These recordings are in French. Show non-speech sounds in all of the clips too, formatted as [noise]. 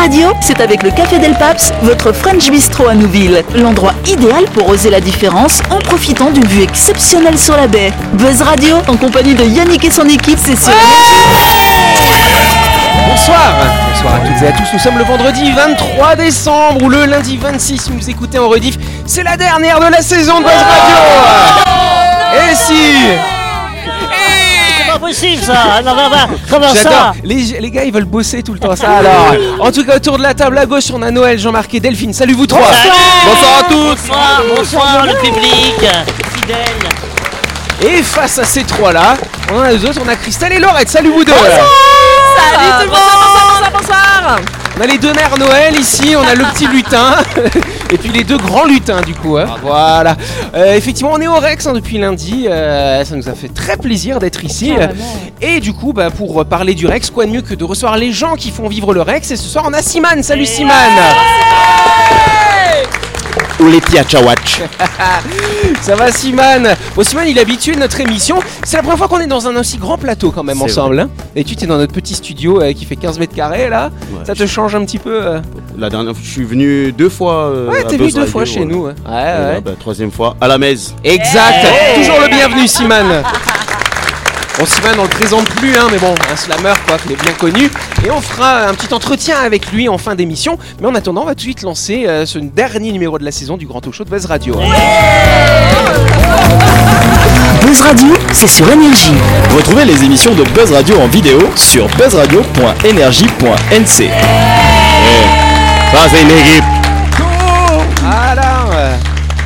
Radio, c'est avec le Café Del Paps, votre French Bistro à Nouville. L'endroit idéal pour oser la différence en profitant d'une vue exceptionnelle sur la baie. Buzz Radio, en compagnie de Yannick et son équipe, c'est sur Bonsoir Bonsoir à toutes et à tous, nous sommes le vendredi 23 décembre ou le lundi 26 si vous écoutez en rediff. C'est la dernière de la saison de Buzz Radio Et si pas possible ça. Non, non, non, Comment ça les, les gars ils veulent bosser tout le temps ça. Alors En tout cas autour de la table à gauche on a Noël, Jean-Marc et Delphine, salut vous trois. Bonsoir. À tous. Bonsoir, bonsoir le public. Fidèle. Et face à ces trois là, on a les autres, on a Christelle et Laurette, salut vous deux. Salut tout le monde. Bonsoir, bonsoir, bonsoir On a les deux mères Noël ici, on a le petit lutin [laughs] et puis les deux grands lutins du coup. hein. Voilà. Euh, effectivement, on est au Rex hein, depuis lundi. euh, ça nous a fait très plaisir d'être ici. Et du coup, bah, pour parler du Rex, quoi de mieux que de recevoir les gens qui font vivre le Rex. Et ce soir, on a Simane. Salut Simane. Les Tiachawatch. [laughs] Ça va Simane? Bon Simane, il est habitué de notre émission. C'est la première fois qu'on est dans un aussi grand plateau quand même ensemble. hein. Et tu es dans notre petit studio euh, qui fait 15 mètres carrés là. Ouais, Ça te change un petit peu euh? La dernière fois, je suis venu deux fois. euh, Ouais, t'es venu deux Radio, fois chez voilà. nous. Ouais, ouais. Et ouais. là, bah, troisième fois, à la messe. Exact, toujours le bienvenu Simane. [laughs] Bon Simane on le présente plus hein, mais bon, un slammer quoi, qui est bien connu. Et on fera un petit entretien avec lui en fin d'émission. Mais en attendant, on va tout de suite lancer euh, ce dernier numéro de la saison du Grand Talk Show de Buzz Radio. Buzz Radio, c'est sur Énergie. Retrouvez les émissions de Buzz Radio en vidéo sur buzzradio.energie.nc. Ça, c'est une équipe.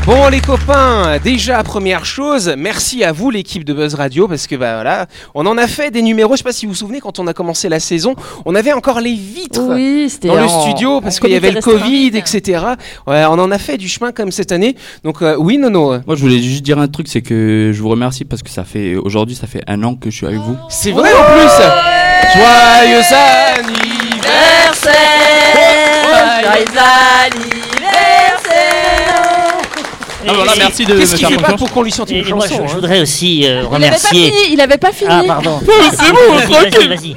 Bon les copains, déjà première chose, merci à vous l'équipe de Buzz Radio parce que bah voilà, on en a fait des numéros. Je sais pas si vous vous souvenez quand on a commencé la saison, on avait encore les vitres. Oui, dans le en- studio parce qu'il y avait le Covid, etc. Ouais, on en a fait du chemin comme cette année. Donc euh, oui, Nono, Moi, je voulais juste dire un truc, c'est que je vous remercie parce que ça fait aujourd'hui, ça fait un an que je suis avec vous. c'est vrai en plus. Joyeux anniversaire. Ah, voilà, merci de me Qu'est-ce qu'il faire fait pas confiance. pour qu'on lui chante une et moi, chanson je, je hein voudrais aussi euh, Il avait pas remercier. fini, il avait pas fini. Ah, pardon. c'est bon, Vas-y, tranquille. vas-y.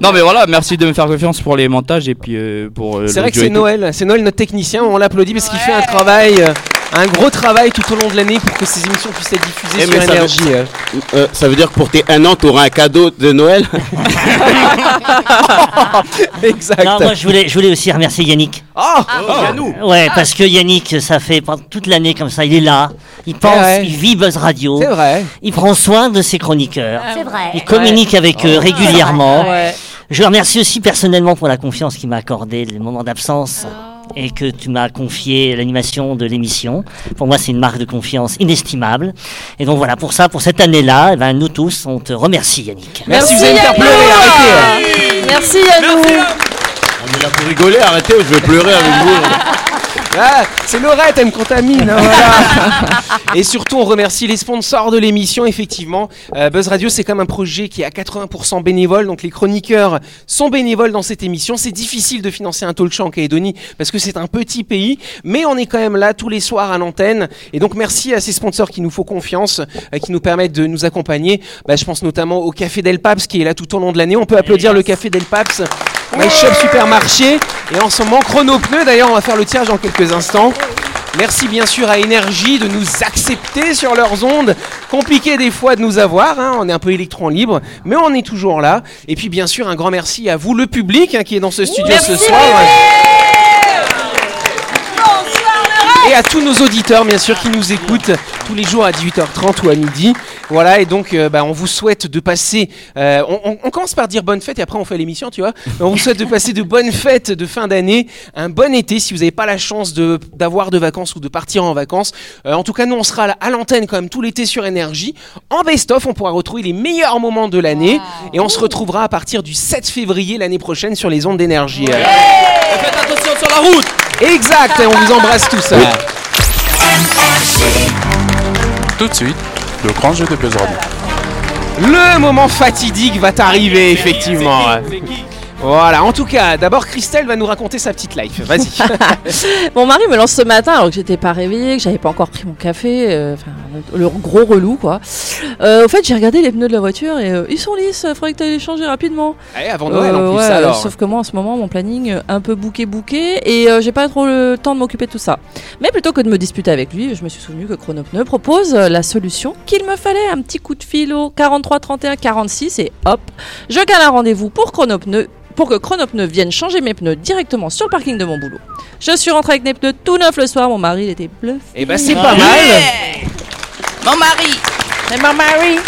Non, mais voilà, merci de me faire confiance pour les montages et puis euh, pour. euh, C'est vrai que l'audio c'est tout. Noël, c'est Noël notre technicien, on l'applaudit parce qu'il fait un travail, euh, un gros travail tout au long de l'année pour que ces émissions puissent être diffusées Eh, sur ça veut- énergie. euh. Euh, ça veut dire que pour tes un an, t'auras un cadeau de Noël [laughs] exact. Non, moi, je voulais, je voulais aussi remercier Yannick. Oh, nous. Ouais, parce que Yannick, ça fait toute l'année comme ça, il est là, il pense, ouais. il vit Buzz Radio, c'est vrai. il prend soin de ses chroniqueurs, C'est vrai. il communique avec eux régulièrement. Ouais. Je le remercie aussi personnellement pour la confiance qu'il m'a accordée, les moments d'absence. Et que tu m'as confié l'animation de l'émission. Pour moi, c'est une marque de confiance inestimable. Et donc voilà, pour ça, pour cette année-là, eh ben, nous tous, on te remercie, Yannick. Merci, vous allez me faire pleurer, arrêtez. hein. Merci à nous. On est là pour rigoler, arrêtez, je vais pleurer avec vous. [laughs] Ah, c'est Laurette, elle me contamine. hein, voilà. [laughs] Et surtout, on remercie les sponsors de l'émission. Effectivement, Euh, Buzz Radio, c'est comme un projet qui est à 80% bénévole. Donc, les chroniqueurs sont bénévoles dans cette émission. C'est difficile de financer un talk show en Calédonie parce que c'est un petit pays, mais on est quand même là tous les soirs à l'antenne. Et donc, merci à ces sponsors qui nous font confiance, euh, qui nous permettent de nous accompagner. Bah, je pense notamment au Café Del Paps qui est là tout au long de l'année. On peut applaudir le Café Del Paps. My Shop Supermarché et en ce moment chrono pneu d'ailleurs on va faire le tirage dans quelques instants Merci bien sûr à Énergie de nous accepter sur leurs ondes. Compliqué des fois de nous avoir, hein, on est un peu électron libre, mais on est toujours là. Et puis bien sûr un grand merci à vous le public hein, qui est dans ce studio ce soir. Et à tous nos auditeurs, bien sûr, qui nous écoutent tous les jours à 18h30 ou à midi. Voilà, et donc, euh, bah, on vous souhaite de passer. euh, on, on- on commence par dire bonne fête et après on fait l'émission, tu vois. On vous souhaite de passer de bonnes fêtes de fin d'année, un bon été si vous n'avez pas la chance de d'avoir de vacances ou de partir en vacances. Euh, en tout cas, nous, on sera à l'antenne quand même tout l'été sur Énergie. En best-of, on pourra retrouver les meilleurs moments de l'année et on se retrouvera à partir du 7 février l'année prochaine sur les ondes d'énergie. Faites attention sur la route Exact, et on vous embrasse tous. hein. Tout de suite, le grand jeu de Buzz Radio. Le moment fatidique va t'arriver, effectivement. Voilà, en tout cas, d'abord Christelle va nous raconter sa petite life. Vas-y. [laughs] Mon mari me lance ce matin alors que j'étais pas réveillée, que j'avais pas encore pris mon café, euh, enfin le, gros relou quoi. Euh, au fait, j'ai regardé les pneus de la voiture et euh, ils sont lisses, faudrait que tu les changer rapidement. Allez, avant Noël en Euh, plus, ouais, alors. Sauf que moi en ce moment, mon planning euh, un peu bouqué bouqué et j'ai pas trop le temps de m'occuper de tout ça. Mais plutôt que de me disputer avec lui, je me suis souvenu que Chronopneu propose la solution qu'il me fallait un petit coup de fil au 43 31 46 et hop, je cale un rendez-vous pour Chronopneu pour que Chronopneu vienne changer mes pneus directement sur le parking de mon boulot. Je suis rentrée avec mes pneus tout neufs le soir, mon mari il était bluffé. Eh ben c'est pas mal. Mon mari Et mon mari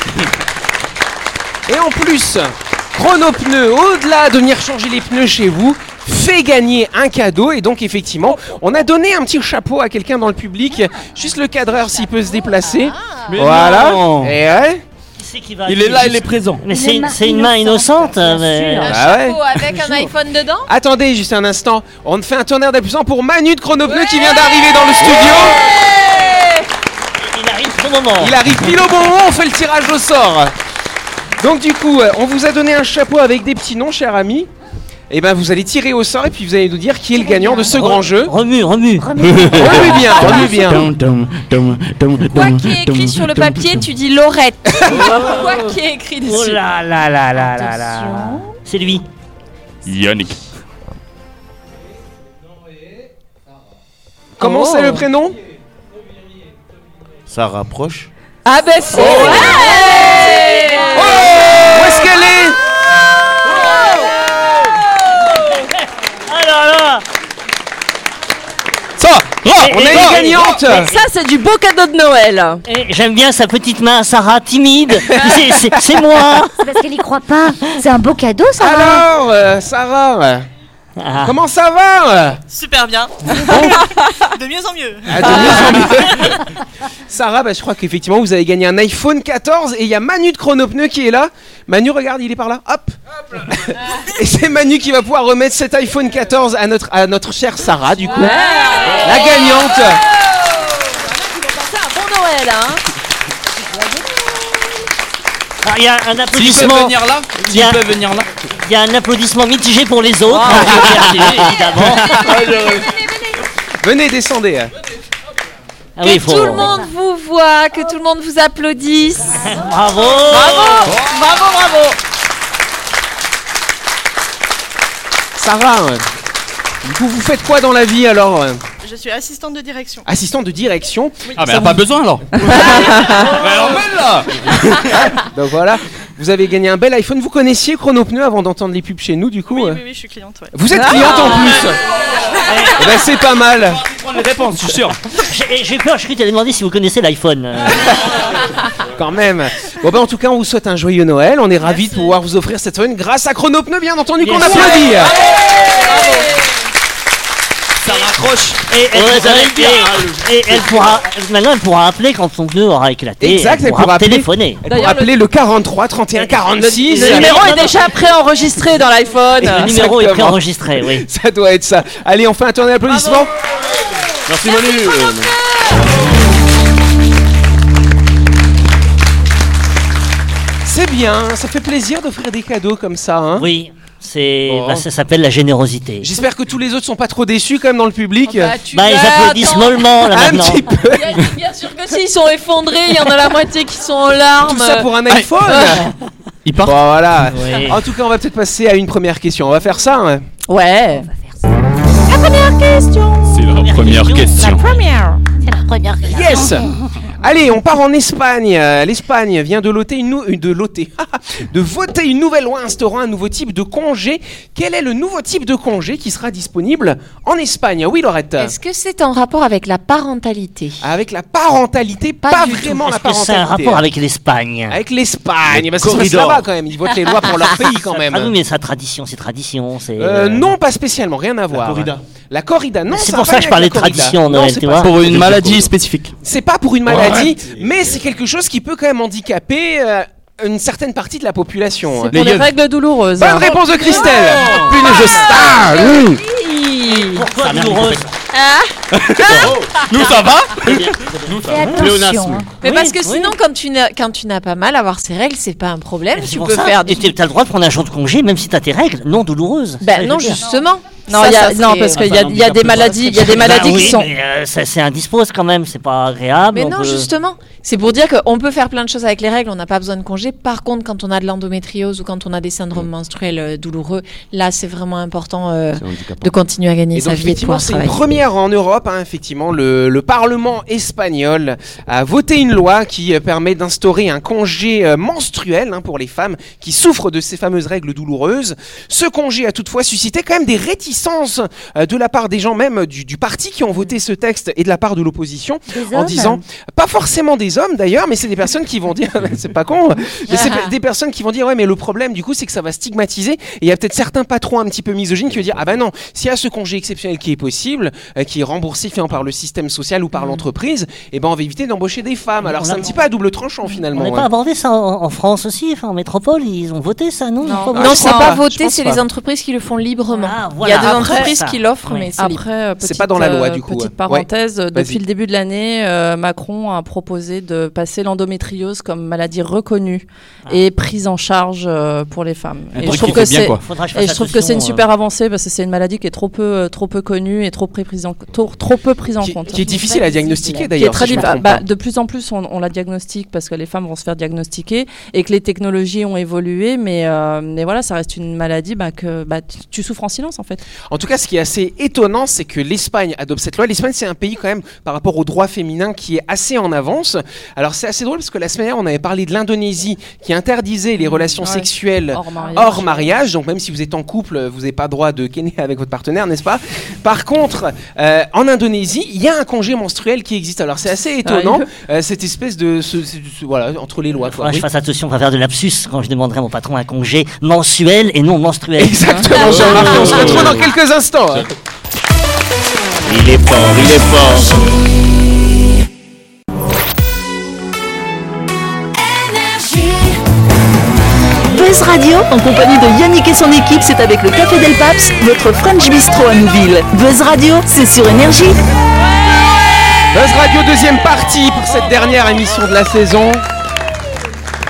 [laughs] Et en plus, Chronopneu, au-delà de venir changer les pneus chez vous, fait gagner un cadeau. Et donc, effectivement, on a donné un petit chapeau à quelqu'un dans le public. Juste le cadreur s'il peut se déplacer. Mais voilà. non. Et ouais. Qui va Il est là, il est présent. Mais c'est une, c'est une main innocente. mais- Un Ah chapeau avec un iPhone dedans Attendez juste un instant. On fait un tonnerre d'applaudissements pour Manu de Chronopneu qui vient d'arriver dans le studio. Il arrive au moment. Il arrive pile au bon moment, on fait le tirage au sort. Donc du coup, euh, on vous a donné un chapeau avec des petits noms, cher ami. Et ben vous allez tirer au sort et puis vous allez nous dire qui est le gagnant de ce grand jeu. Remue, remue. Remue bien, remue bien. [laughs] Quoi qui est écrit sur le papier, tu dis Laurette. [laughs] Quoi qui est écrit Oh dessus. là là là là là là. C'est lui. Yannick. Comment Oh. c'est le prénom? Ça rapproche. Ah ben c'est Où est-ce qu'elle est Ah là là. Ça Et- On et- a et- une gagnante Ça c'est du beau cadeau de Noël Et J'aime bien sa petite main, Sarah, timide. [laughs] C'est- moi. C'est parce qu'elle y croit pas. C'est un beau cadeau, ça. va Alors, euh, Sarah, euh, Ah. comment ça va euh Super bien. de mieux en mieux. Ah, de mieux en mieux. [laughs] Sarah, bah, je crois qu'effectivement vous avez gagné un iPhone 14 et il y a Manu de Chronopneu qui est là. Manu, regarde, il est par là. Hop. [laughs] et c'est Manu qui va pouvoir remettre cet iPhone 14 à notre, à notre chère Sarah, du coup. La gagnante. Bon Noël hein Ah, Il y a un S'ils peuvent applaudissement. venir là S'ils peuvent venir là Il y a un applaudissement mitigé pour les autres. [laughs] évidemment. Venez, descendez. Ah oui, Que faut- tout le monde vous voit, que tout le monde vous applaudisse. [laughs] Bravo. Bravo, bravo, bravo. Sarah, euh, du coup, vous faites quoi dans la vie alors euh Je suis assistante de direction. Assistante de direction. Ah, mais Ça y a pas vous- besoin alors [laughs] Mais alors, mets là [laughs] Donc voilà, vous avez gagné un bel iPhone. Vous connaissiez Chronopneu avant d'entendre les pubs chez nous, du coup Oui, euh oui, oui, je suis cliente. ouais. Vous êtes cliente en plus Eh ben, C'est pas mal. Les réponses, je suis sûr. J'ai j'ai peur, je tu allais demander si vous connaissez l'iPhone. [laughs] Quand même. Bon ben en tout cas, on vous souhaite un joyeux Noël. On est ravis de pouvoir vous offrir cette semaine grâce à Chronopneu, bien entendu, qu'on applaudit. Ça raccroche. Et elle, Ouais, bien. et- et elle pourra, maintenant elle pourra appeler quand son pneu aura éclaté. Exact, elle pourra appeler, téléphoner. elle pourra appeler le 43 31 46. Le numéro est déjà préenregistré dans l'iPhone Le numéro est Exactement. préenregistré, oui. [laughs] Ça doit être ça. Allez, on fait un tournée d'applaudissements. Merci Manu. Euh, C'est bien, ça fait plaisir d'offrir des cadeaux comme ça. Hein. Oui, c'est, Oh. bah, ça s'appelle la générosité. J'espère que tous les autres sont pas trop déçus quand même dans le public. Bah, tu Bah, ils applaudissent mollement là un petit peu. Bien, bien sûr que si, ils sont effondrés, il y en a la moitié qui sont en larmes. Tout ça pour un iPhone. Il part. Bon voilà. Oui. En tout cas, on va peut-être passer à une première question. On va faire ça. hein. Ouais. C'est la première question. Première. C'est la première question. Yes Allez, on part en Espagne. Euh, L'Espagne vient de, loter une nou- euh, de, loter, [laughs] de voter une nouvelle loi instaurant un nouveau type de congé. Quel est le nouveau type de congé qui sera disponible en Espagne? Oui, Laurette Est-ce que c'est en rapport avec la parentalité? Avec la parentalité, pas, Pas vraiment la Est-ce que c'est parentalité. un rapport avec l'Espagne? Avec l'Espagne, parce que c'est là-bas quand même. Ils votent les lois pour leur [laughs] pays quand même. Ah oui, mais sa tradition, c'est tradition. C'est, Euh, euh, non, pas spécialement, rien à voir. corrida. La corrida, non. C'est ça pour a ça que je parlais la de tradition, Non, Noël, c'est tu pas vois. Pour une maladie spécifique. C'est pas pour une maladie, mais c'est quelque chose qui peut quand même handicaper euh, une certaine partie de la population. C'est pour les règles douloureuses. Bonne hein. réponse de Christelle Oh. Punaise, je star Pourquoi douloureuse [laughs] Nous, ça va Nous, ça va. attention. hein. Mais Oui, parce que oui. sinon, quand tu n'as quand tu n'as pas mal, avoir ces règles, c'est pas un problème. C'est Tu peux ça. faire Et tu as le droit de prendre un jour de congé, même si tu as tes règles non douloureuses. Ben non, justement. Non, Ça, il y a- ça non parce qu'il y a, Enfin, il y a des maladies, il y a des Bah maladies oui, qui sont. mais, euh, ça, c'est indispose quand même, c'est pas agréable. Mais on non, peut- justement. C'est pour dire qu'on peut faire plein de choses avec les règles, on n'a pas besoin de congé. Par contre, quand on a de l'endométriose ou quand on a des syndromes menstruels euh, douloureux, là, c'est vraiment important euh, de continuer à gagner Et sa donc, vie et de pouvoir c'est une travailler. première en Europe. hein, effectivement, le, le Parlement espagnol a voté une loi qui permet d'instaurer un congé menstruel hein, pour les femmes qui souffrent de ces fameuses règles douloureuses. Ce congé a toutefois suscité quand même des réticences euh, de la part des gens même du, du parti qui ont voté ce texte et de la part de l'opposition en disant pas forcément des hommes d'ailleurs mais c'est des personnes qui vont dire [laughs] c'est pas con mais c'est des personnes qui vont dire ouais mais le problème du coup c'est que ça va stigmatiser. Et il y a peut-être certains patrons un petit peu misogynes qui vont dire ah ben non s'il y a ce congé exceptionnel qui est possible euh, qui est remboursé finalement par le système social ou par l'entreprise et ben on va éviter d'embaucher des femmes. Alors On c'est un petit peu à double tranchant On finalement n'a hein. pas abordé ça en, en France aussi, enfin en métropole, ils ont voté ça, non? Non, je c'est crois pas voté, c'est les entreprises qui le font librement. Ah, Il y voilà. a des Après, entreprises qui l'offrent, Oui. mais c'est. Après, euh, C'est petite, pas dans la loi, euh, du coup, Petite parenthèse, Ouais, depuis le début de l'année, euh, Macron a proposé de passer l'endométriose comme maladie reconnue et prise en charge euh, pour les femmes. Un Et je trouve que bien, c'est et je trouve que une super avancée parce que c'est une maladie qui est trop peu, trop peu connue et trop, peu prise en, trop, trop peu prise en qui, compte. qui est difficile à diagnostiquer d'ailleurs si Bah, de plus en plus, on, on la diagnostique parce que les femmes vont se faire diagnostiquer et que les technologies ont évolué, mais, euh, mais voilà, ça reste une maladie bah, que bah, tu, tu souffres en silence en fait. En tout cas, ce qui est assez étonnant, c'est que l'Espagne adopte cette loi. L'Espagne, c'est un pays quand même, par rapport aux droits féminins, qui est assez en avance. Alors, c'est assez drôle parce que la semaine dernière, on avait parlé de l'Indonésie, qui interdisait les relations Ouais. sexuelles Hors mariage. hors mariage. Donc, même si vous êtes en couple, vous n'avez pas droit de kenner avec votre partenaire, n'est-ce pas? Par contre, euh, en Indonésie, il y a un congé menstruel qui existe. Alors, c'est assez étonnant, euh, cette espèce de, ce- ce- ce- voilà, entre les lois. quoi. Oui. je fasse attention, on va faire de lapsus quand je demanderai à mon patron un congé mensuel et non menstruel. Exactement, Jean-Marc. On se retrouve dans quelques instants. hein. Il est fort, il est fort. Buzz Radio, en compagnie de Yannick et son équipe, c'est avec le Café Del Paps, votre French Bistro à Nouville. Buzz Radio, c'est sur Énergie. Buzz Radio, deuxième partie pour cette dernière émission de la saison.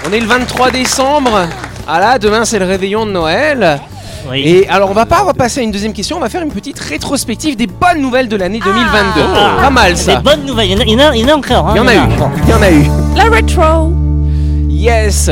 On est le 23 décembre. Ah là, demain c'est le réveillon de Noël. Oui. Et alors on va pas repasser à une deuxième question, on va faire une petite rétrospective des bonnes nouvelles de l'année 2022. Ah. pas mal Des ça. bonnes nouvelles, il y en a, il y en a- encore. hein, Il y en a eu. Il y en a eu. La retro. Yes.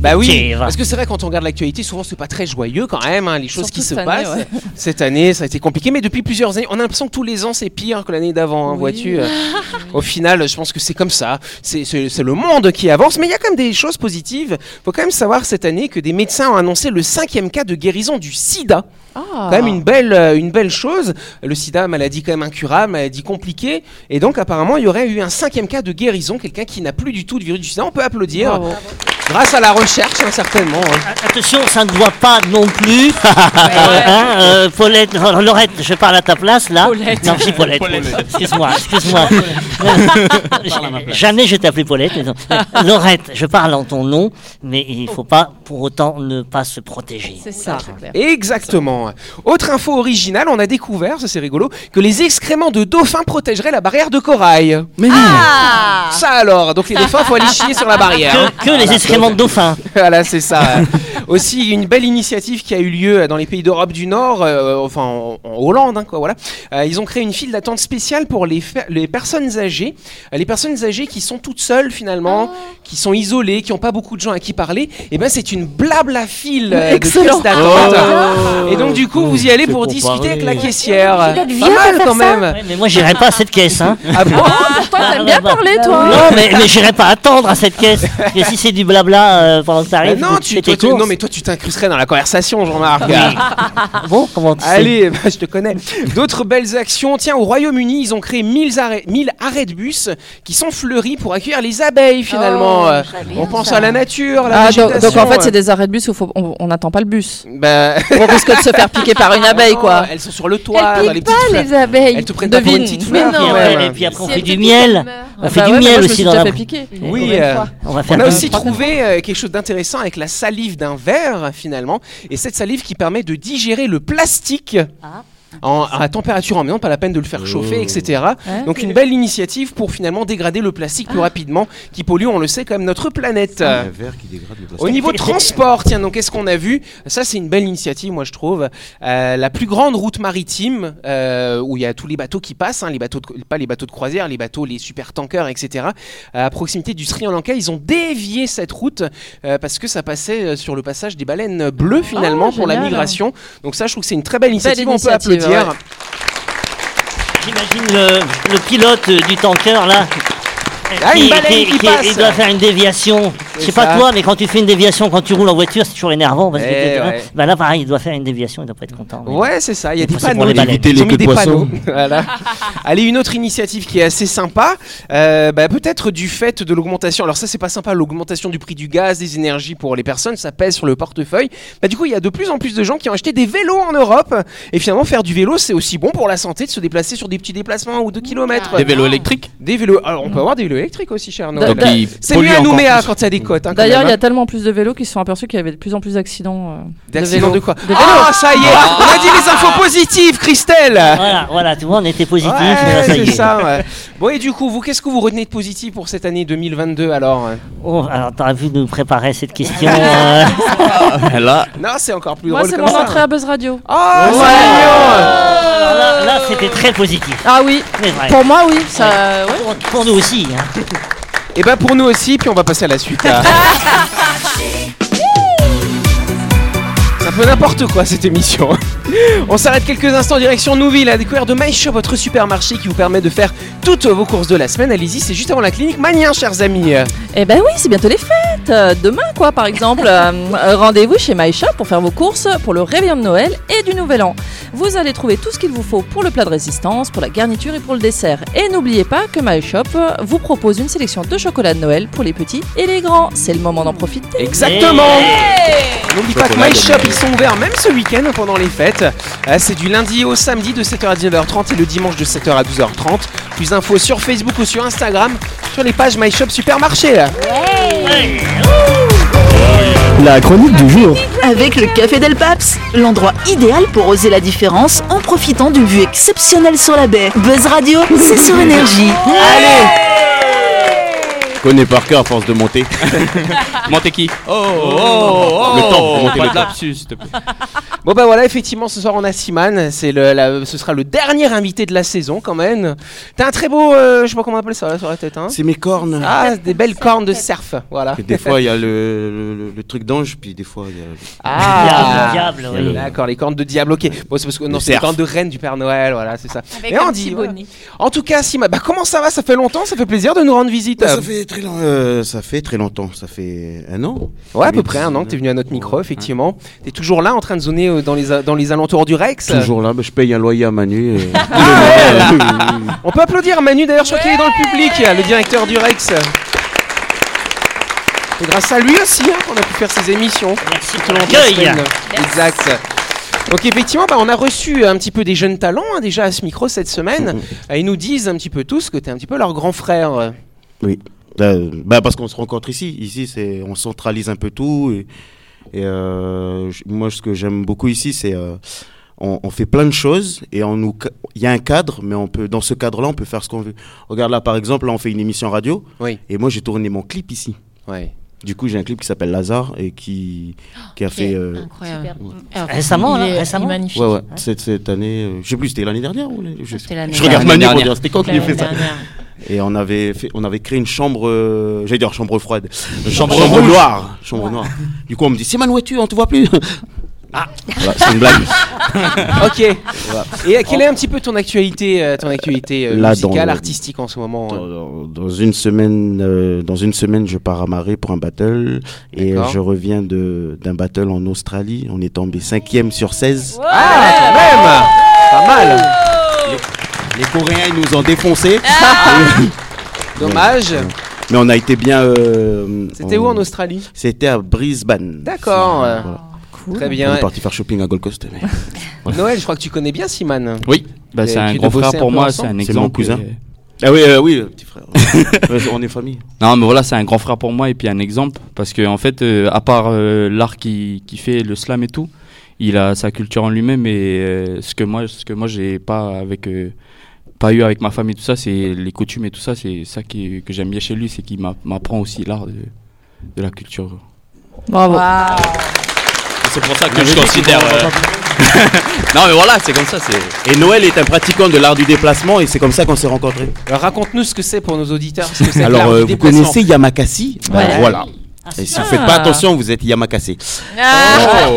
Bah oui, parce que c'est vrai quand on regarde l'actualité, souvent c'est pas très joyeux quand même, hein, les choses Surtout qui se cette année, passent. ouais. [laughs] Cette année, ça a été compliqué, mais depuis plusieurs années, on a l'impression que tous les ans c'est pire que l'année d'avant, hein, vois-tu. euh. [laughs] Au final, je pense que c'est comme ça. C'est c'est- c'est le monde qui avance, mais il y a quand même des choses positives. Faut quand même savoir cette année que des médecins ont annoncé le cinquième cas de guérison du SIDA. Ah. Quand même une belle, euh, une belle chose. Le sida, maladie quand même incurable, maladie compliquée. Et donc apparemment, il y aurait eu un cinquième cas de guérison, quelqu'un qui n'a plus du tout de virus du sida. On peut applaudir. Bravo. Grâce à la recherche, hein, certainement. hein. Attention, ça ne doit pas non plus. [laughs] Euh, hein, euh, Paulette, non, Laurette, je parle à ta place là. Paulette. Non, je dis Paulette. Excuse-moi, excuse-moi. [laughs] Jamais je t'ai appelé Paulette. mais non. Euh, [laughs] Laurette, je parle en ton nom, mais il faut pas pour autant ne pas se protéger. C'est ça. clair. Exactement. Autre info originale, on a découvert, ça c'est rigolo, que les excréments de dauphins protégeraient la barrière de corail. Mais non Ah Ça alors, donc les dauphins, faut aller chier sur la barrière. Que, que les excréments de dauphin. [laughs] Voilà, c'est ça. [laughs] Aussi, une belle initiative qui a eu lieu dans les pays d'Europe du Nord, euh, enfin en, en Hollande, hein, quoi, voilà. Euh, ils ont créé une file d'attente spéciale pour les, personnes âgées, Euh, les personnes âgées qui sont toutes seules finalement, qui sont isolées, qui n'ont pas beaucoup de gens à qui parler. Et ben, c'est une blabla file de Excellent. caisse d'attente. Oh. Et donc, du coup, vous y allez pour pour discuter avec la caissière. Pas mal quand ça. même. Ouais, mais moi, j'irai pas à cette caisse. Hein. Ah bon Toi, t'aimes bien bah, parler, toi. Non, mais, mais j'irai pas attendre à cette caisse. Et si c'est du blabla euh, pendant que Bah t'arrives, non, tu, toi, tu- courses. non, mais toi, tu t'incrusterais dans la conversation, Jean-Marc. [laughs] Bon, comment tu sais Allez, bah, je te connais. D'autres belles actions. Tiens, au Royaume-Uni, ils ont créé 1000 arrêts, 1000 arrêts de bus qui sont fleuris pour accueillir les abeilles, finalement. Oh, Euh, très bien, on pense ça. à la nature, la Ah, donc, végétation. donc en fait, c'est des arrêts de bus où faut, on n'attend pas le bus. Bah, On risque de se faire piquer par une abeille, quoi. Elles sont sur le toit, Elles dans les piquent petites pas fleurs. les abeilles. Elles te prennent pas pour une Devine. petite Mais fleur, après, même. et puis après, on fait du miel. On fait ouais, du miel aussi dans la. Oui, euh, On va On faire a aussi trouvé euh, quelque chose d'intéressant avec la salive d'un verre, finalement. Et cette salive qui permet de digérer le plastique. En, à température ambiante, pas la peine de le faire chauffer, etc. Ouais. Donc une belle initiative pour finalement dégrader le plastique plus rapidement, qui pollue, on le sait, quand même notre planète. Un verre qui dégrade le plastique. Au niveau transport, tiens, donc qu'est-ce qu'on a vu? Ça, c'est une belle initiative, moi je trouve. Euh, la plus grande route maritime euh, où il y a tous les bateaux qui passent, hein, les bateaux de- pas les bateaux de croisière, les bateaux, les super tankers, etc. à proximité du Sri Lanka, ils ont dévié cette route euh, parce que ça passait sur le passage des baleines bleues finalement Oh, pour la migration. Donc ça, je trouve que c'est une très belle initiative. on peut J'imagine le, pilote du tanker là. Ah, une baleine qui passe. Il doit faire une déviation. Je C'est sais pas toi, mais quand tu fais une déviation, quand tu roules en voiture, c'est toujours énervant. Parce que Eh, ouais. bah là, pareil, il doit faire une déviation, il doit pas être content. Ouais, c'est ça. Il y a des pour panneaux. les Ils les ont mis queues de des poisson. panneaux. [laughs] voilà. Allez, une autre initiative qui est assez sympa. euh, bah, peut-être du fait de l'augmentation. Alors ça, c'est pas sympa. L'augmentation du prix du gaz, des énergies pour les personnes, ça pèse sur le portefeuille. Bah, du coup, il y a de plus en plus de gens qui ont acheté des vélos en Europe. Et finalement, faire du vélo, c'est aussi bon pour la santé de se déplacer sur des petits déplacements ou 2 kilomètres. Des vélos électriques Des vélos. Alors, on peut avoir des vélos électriques aussi, cher Noël. Donc, ils C'est mieux à Nouméa quand il y a des côtes. hein, quand D'ailleurs, même, il y a hein. tellement plus de vélos qu'ils se sont aperçus qu'il y avait de plus en plus d'accidents. euh, vélos. de quoi De vélos. Ah, ça y est On a dit les infos positives, Christelle Voilà, voilà, tu vois, on était positif, Ouais, mais là, ça y c'est est. ça, ouais. Bon, et du coup, vous, qu'est-ce que vous retenez de positif pour cette année 2022 alors Oh, alors, t'aurais vu nous préparer cette question. [laughs] euh, Là, Non, c'est encore plus Moi, drôle c'est comme mon ça. entrée à Buzz Radio. Oh, c'est mignon alors là, c'était très positif. Ah oui, pour moi, oui. Ça, ouais. Pour, pour nous aussi. hein. Et ben pour nous aussi, puis on va passer à la suite. là. [laughs] C'est un peu n'importe quoi cette émission. On s'arrête quelques instants direction Nouville à découvrir de MyShop, votre supermarché qui vous permet de faire toutes vos courses de la semaine. Allez-y, c'est juste avant la clinique Manien, chers amis. Eh ben oui, c'est bientôt les fêtes. Euh, Demain, quoi, par exemple. [laughs] Euh, euh, Rendez-vous chez MyShop pour faire vos courses pour le réveillon de Noël et du Nouvel An. Vous allez trouver tout ce qu'il vous faut pour le plat de résistance, pour la garniture et pour le dessert. Et n'oubliez pas que MyShop vous propose une sélection de chocolat de Noël pour les petits et les grands. C'est le moment d'en profiter. Exactement. N'oublie pas que Chocolat My de Shop, Noël. ils sont ouverts même ce week-end pendant les fêtes. Euh, c'est du lundi au samedi de 7h à 19h30 et le dimanche de 7h à 12h30. Plus d'infos sur Facebook ou sur Instagram, sur les pages My Shop Supermarché. La chronique du jour. Avec le Café Del Paps, l'endroit idéal pour oser la différence en profitant d'une vue exceptionnelle sur la baie. Buzz Radio, c'est sur énergie. Allez connais par cœur à force de monter. [laughs] montez qui? Oh, oh, oh, Le temps pour monter Pas le lapsus, s'il te plaît. Bon bah voilà, effectivement, ce soir on a Siman. C'est le, la- ce sera le dernier invité de la saison quand même. T'as un très beau, euh, je sais pas comment on appelle ça là, sur la tête. Hein C'est mes cornes. ah, des belles cornes de surf, voilà. Et des fois, il y a le, le- le truc d'ange, puis des fois, il y a. Ah, Diable, diable, oui. D'accord, les cornes de diable, ok. Bon, c'est parce que non, c'est les cornes de reine du Père Noël, voilà, c'est ça. Avec Et un on petit dit, voilà. En tout cas, Sima, bah comment ça va? Ça fait longtemps, ça fait plaisir de nous rendre visite. Bah, ça, fait très long- euh, ça fait très longtemps, ça fait un an. Ouais, à peu près un an que t'es venu à notre micro, effectivement. T'es toujours là en train de zoner euh, dans les, a- dans les alentours du Rex? Toujours là, bah, je paye un loyer à Manu. [laughs] et- On peut applaudir Manu, d'ailleurs, je crois qu'il est dans le public, le directeur du Rex. C'est grâce à lui aussi hein, qu'on a pu faire ces émissions. Merci tout l'accueil. Exact. Donc effectivement, bah, on a reçu un petit peu des jeunes talents hein, déjà à ce micro cette semaine. [laughs] Euh, Ils nous disent un petit peu tous que tu es un petit peu leur grand frère. Oui. Euh, bah, parce qu'on se rencontre ici. Ici, c'est, on centralise un peu tout. Et, et, euh, moi, ce que j'aime beaucoup ici, c'est euh, on, on fait plein de choses et on nous, il y a un cadre, mais on peut, dans ce cadre-là, on peut faire ce qu'on veut. Regarde là, par exemple, là, on fait une émission radio. Oui. Et moi, j'ai tourné mon clip ici. Ouais. Du coup, j'ai un clip qui s'appelle Lazare et qui, qui a fait. euh, Incroyable. Récemment, là, est récemment magnifique. Ouais, ouais. Cette, cette année, euh, je sais plus, c'était l'année dernière ou je, C'était l'année je regarde dernière. Manu pour dire c'était quand qu'il fait ça. [laughs] Et on avait fait, on avait créé une chambre, euh, j'allais dire chambre froide, Chambre noire, chambre noire. Du coup, on me dit, c'est man, où es-tu On te voit plus. Ah, voilà, c'est une blague. [laughs] ok. Et euh, quelle est un petit peu ton actualité, euh, ton actualité Là, musicale, dans artistique en ce moment Dans, une semaine, euh, dans une semaine, je pars à Marais pour un battle et je reviens de d'un battle en Australie. On est tombé cinquième sur 16. Ah, quand même Pas mal. Les Coréens, ils nous ont défoncé. [laughs] Dommage. Mais on a été bien. euh, C'était où en Australie? C'était à Brisbane. D'accord. Voilà. Très On bien. est parti faire shopping à Gold Coast. mais- [laughs] Noël, je crois que tu connais bien Siman. Oui, bah, c'est un grand frère pour moi, c'est un C'est exemple. mon cousin. et- Ah oui, euh, oui, euh, petit frère. [laughs] Ouais, on est famille. Non, mais voilà, c'est un grand frère pour moi et puis un exemple parce que en fait, euh, à part euh, l'art qui, qui fait le slam et tout, il a sa culture en lui-même et euh, ce que moi, ce que moi j'ai pas avec, euh, pas eu avec ma famille tout ça, c'est les coutumes et tout ça, c'est ça qui, que j'aime bien chez lui, c'est qu'il m'a- m'apprend aussi l'art de, de la culture. Bravo. C'est pour ça que je considère. euh, [laughs] non mais voilà, c'est comme ça. C'est. Et Noël est un pratiquant de l'art du déplacement et c'est comme ça qu'on s'est rencontrés. Alors, Raconte-nous ce que c'est pour nos auditeurs. ce que Alors, euh, du vous connaissez Yamakasi Ben, Ouais. Voilà. Ah, Et si vous faites pas attention, vous êtes Yamakasi. Ah.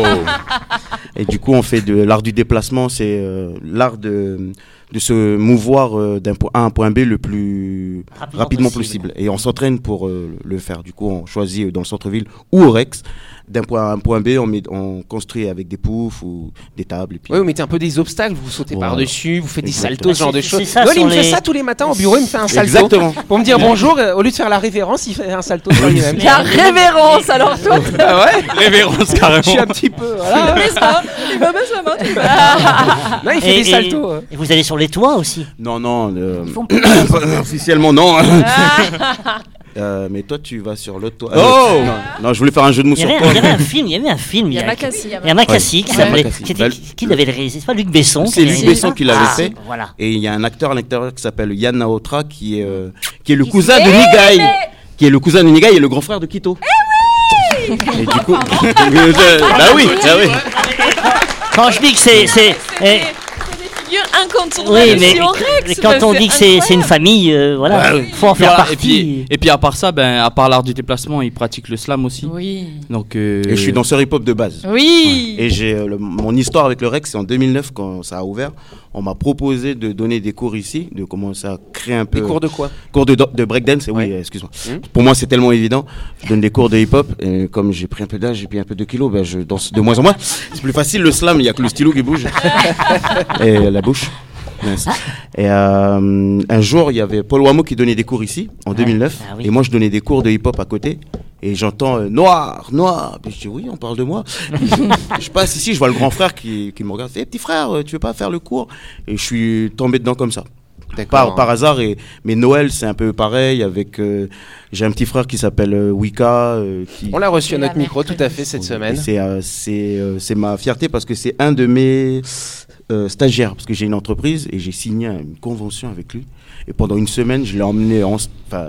Et du coup, on fait de l'art du déplacement, c'est euh, l'art de, de se mouvoir euh, d'un point A à un point B le plus Rapidement rapidement, possible. possible. Et on s'entraîne pour euh, le faire. Du coup, on choisit euh, dans le centre-ville ou au Rex. D'un point A à un point B, on, met, on construit avec des poufs ou des tables. Et puis, Oui, vous mettez un peu des obstacles, vous sautez Voilà. par-dessus, vous faites des saltos, ce genre de choses. Noël, il me fait ça tous les matins au bureau, il me fait un salto. Exactement. Pour me dire bonjour, euh, au lieu de faire la révérence, il fait un salto sur lui-même. La révérence, alors toi, Ah ouais [laughs] Révérence Je suis un petit peu. Voilà. il fais- Non, il fait Et- des saltos. euh. Et vous allez sur les toits aussi? Non, non. euh, Ils font plus [coughs] officiellement, non. [laughs] Euh, mais toi, tu vas sur le toit. Oh non, non, je voulais faire un jeu de mots il y, sur avait, toi. il y avait un film, il y avait un film. il y a- Yamakasi. Il y a Makassi qui s'appelait. Qui, l'avait réalisé C'est pas Luc Besson C'est qui Luc Besson qui l'avait Ah, fait. Voilà. Et il y a un acteur à l'intérieur qui s'appelle Yann Naotra qui est, euh, qui est le cousin de Nigai. Qui est le cousin de Nigai et le grand frère de Kito. Et du coup. [laughs] [laughs] bah oui, bah oui. Quand je dis que c'est. Incontournable oui, mais, sur Rex, mais quand on dit que c'est une famille, euh, voilà, Bah oui. faut en faire Voilà, partie. et puis et puis à part ça, ben à part l'art du déplacement, il pratique le slam aussi. Oui. Donc euh, Et je suis danseur hip-hop de base. Oui. Et j'ai euh, mon histoire avec le Rex, c'est en 2009 quand ça a ouvert. On m'a proposé de donner des cours ici, de commencer à créer un peu. Des cours de quoi Cours de, de breakdance, oui, Ouais. excuse-moi. Hmm. Pour moi, c'est tellement évident. Je donne des cours de hip-hop, et comme j'ai pris un peu d'âge, j'ai pris un peu de kilos, ben, je danse de moins en moins. C'est plus facile le slam, il n'y a que le stylo qui bouge. [laughs] et la bouche. Et euh, un jour, il y avait Paul Wamo qui donnait des cours ici, en 2009. Ah oui. Et moi, je donnais des cours de hip-hop à côté. Et j'entends euh, noir, noir. Puis je dis oui, on parle de moi. [laughs] je passe ici, je vois le grand frère qui, qui me regarde. Eh, petit frère, euh, tu veux pas faire le cours? Et je suis tombé dedans comme ça. Par, par hasard. Et, mais Noël, c'est un peu pareil. Avec, euh, j'ai un petit frère qui s'appelle euh, Wika. euh, qui, On l'a reçu à notre micro tout à fait cette et semaine. C'est euh, c'est, euh, c'est ma fierté parce que c'est un de mes euh, stagiaires. Parce que j'ai une entreprise et j'ai signé une convention avec lui. Et pendant une semaine, je l'ai emmené en. Enfin,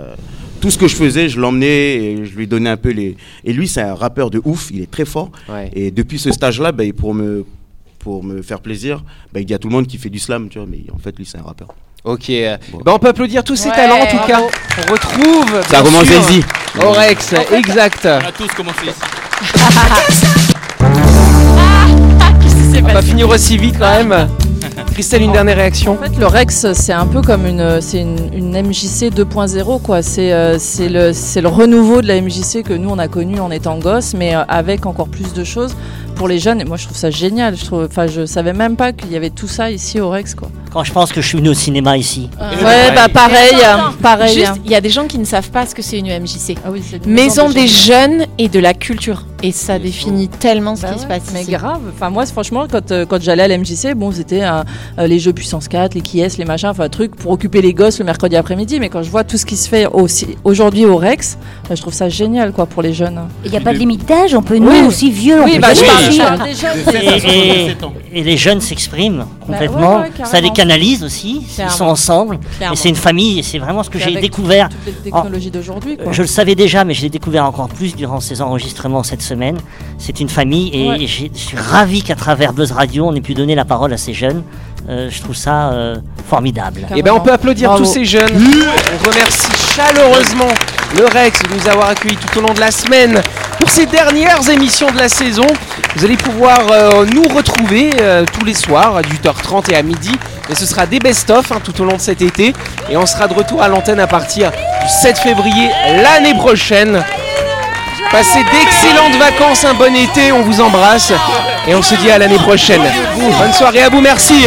tout ce que je faisais, je l'emmenais et je lui donnais un peu les. Et lui, c'est un rappeur de ouf, il est très fort. Ouais. Et depuis ce stage-là, bah, pour, me, pour me faire plaisir, bah, il dit à tout le monde qui fait du slam, tu vois, mais en fait, lui, c'est un rappeur. Ok. Bon. Ben, on peut applaudir tous ces Ouais, talents en tout cas. On retrouve. Ça commence easy. Orex, exact. On a tous commencé ici. [laughs] On va finir aussi vite quand même. Christelle, une dernière réaction En fait, le Rex, c'est un peu comme une, c'est une, MJC 2.0, quoi. C'est, euh, c'est le, c'est le renouveau de la MJC que nous on a connu en étant gosse, mais euh, avec encore plus de choses pour les jeunes. Et moi, je trouve ça génial. Je trouve, enfin, je savais même pas qu'il y avait tout ça ici au Rex, quoi. Quand je pense que je suis venu au cinéma ici. Ouais, bah pareil, attends, hein, attends, pareil. Juste, hein. il y a des gens qui ne savent pas ce que c'est une MJC. Ah oui, c'est une Maison des jeunes. jeunes et de la culture. Et ça définit tellement ce Bah qui ouais, se passe mais ici. grave. Enfin moi franchement quand, euh, quand j'allais à l'MJC, bon c'était euh, euh, les jeux puissance 4, les qui les machins, enfin trucs pour occuper les gosses le mercredi après-midi. Mais quand je vois tout ce qui se fait aussi aujourd'hui au Rex, bah, je trouve ça génial quoi pour les jeunes. Il n'y a pas de limite d'âge, on peut nous Oui. aussi vieux, on Oui, peut bah, je venir parle- Et, les jeunes s'expriment complètement. ouais, ouais, ça les canalise aussi. Clairement. Ils sont ensemble. Clairement. Et c'est une famille. Et c'est vraiment ce que j'ai découvert. Toutes les technologies d'aujourd'hui quoi. Je le savais déjà, mais je l'ai découvert encore plus durant ces enregistrements cette semaine. C'est une famille et Ouais. je suis ravi qu'à travers Buzz Radio, on ait pu donner la parole à ces jeunes. Euh, je trouve ça euh, formidable. Et ben on peut applaudir Bravo. tous ces jeunes. On remercie chaleureusement le Rex de nous avoir accueillis tout au long de la semaine pour ces dernières émissions de la saison. Vous allez pouvoir euh, nous retrouver euh, tous les soirs à 8h30 et à midi. Et ce sera des best-of hein, tout au long de cet été. Et on sera de retour à l'antenne à partir du 7 février l'année prochaine. Passez d'excellentes vacances, un bon été, on vous embrasse et on se dit à l'année prochaine. Bonne soirée à vous, merci.